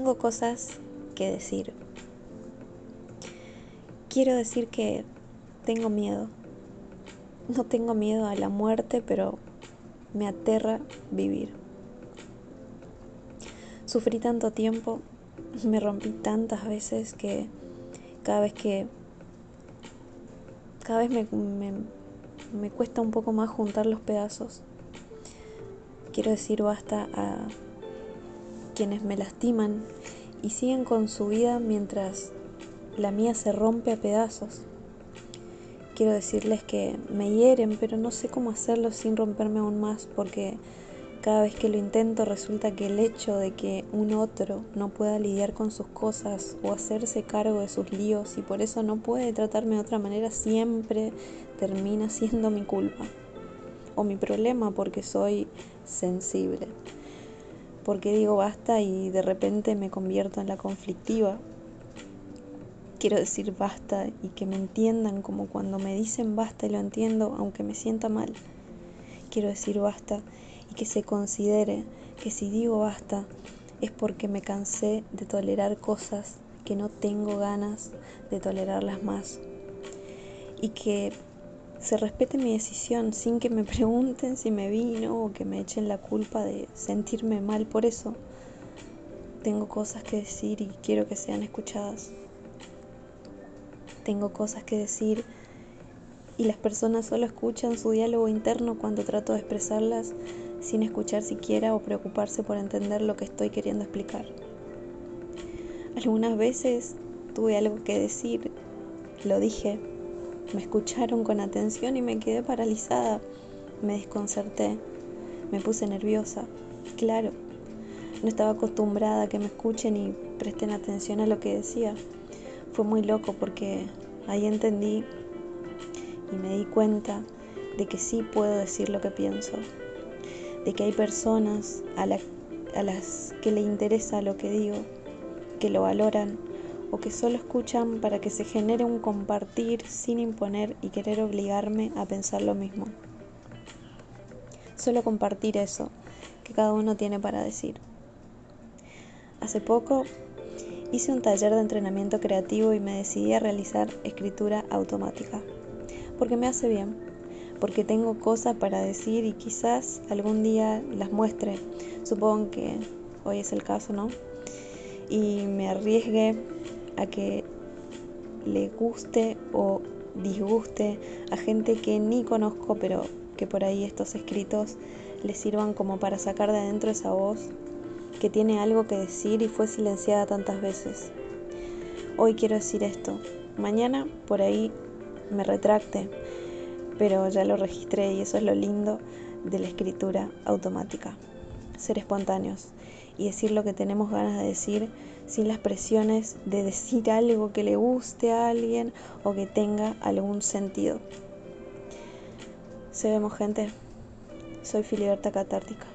Tengo cosas que decir. Quiero decir que tengo miedo. No tengo miedo a la muerte, pero me aterra vivir. Sufrí tanto tiempo, me rompí tantas veces que cada vez que cada vez me, me, me cuesta un poco más juntar los pedazos. Quiero decir basta a quienes me lastiman y siguen con su vida mientras la mía se rompe a pedazos. Quiero decirles que me hieren, pero no sé cómo hacerlo sin romperme aún más porque cada vez que lo intento resulta que el hecho de que un otro no pueda lidiar con sus cosas o hacerse cargo de sus líos y por eso no puede tratarme de otra manera siempre termina siendo mi culpa o mi problema porque soy sensible. Porque digo basta y de repente me convierto en la conflictiva. Quiero decir basta y que me entiendan como cuando me dicen basta y lo entiendo aunque me sienta mal. Quiero decir basta y que se considere que si digo basta es porque me cansé de tolerar cosas que no tengo ganas de tolerarlas más. Y que se respete mi decisión sin que me pregunten si me vino o que me echen la culpa de sentirme mal por eso. Tengo cosas que decir y quiero que sean escuchadas. Tengo cosas que decir y las personas solo escuchan su diálogo interno cuando trato de expresarlas sin escuchar siquiera o preocuparse por entender lo que estoy queriendo explicar. Algunas veces tuve algo que decir, lo dije, me escucharon con atención y me quedé paralizada. Me desconcerté, me puse nerviosa. Claro, no estaba acostumbrada a que me escuchen y presten atención a lo que decía. Fue muy loco porque ahí entendí y me di cuenta de que sí puedo decir lo que pienso, de que hay personas a, las que le interesa lo que digo, que lo valoran o que solo escuchan para que se genere un compartir sin imponer y querer obligarme a pensar lo mismo. Solo compartir eso que cada uno tiene para decir. Hace poco hice un taller de entrenamiento creativo y me decidí a realizar escritura automática, porque me hace bien, porque tengo cosas para decir y quizás algún día las muestre. Supongo que hoy es el caso, ¿no? Y me arriesgue a que le guste o disguste a gente que ni conozco, pero que por ahí estos escritos le sirvan como para sacar de adentro esa voz que tiene algo que decir y fue silenciada tantas veces. Hoy quiero decir esto, mañana por ahí me retracte, pero ya lo registré y eso es lo lindo de la escritura automática. Ser espontáneos y decir lo que tenemos ganas de decir sin las presiones de decir algo que le guste a alguien o que tenga algún sentido. Se vemos gente. Soy Filiberta Catártica.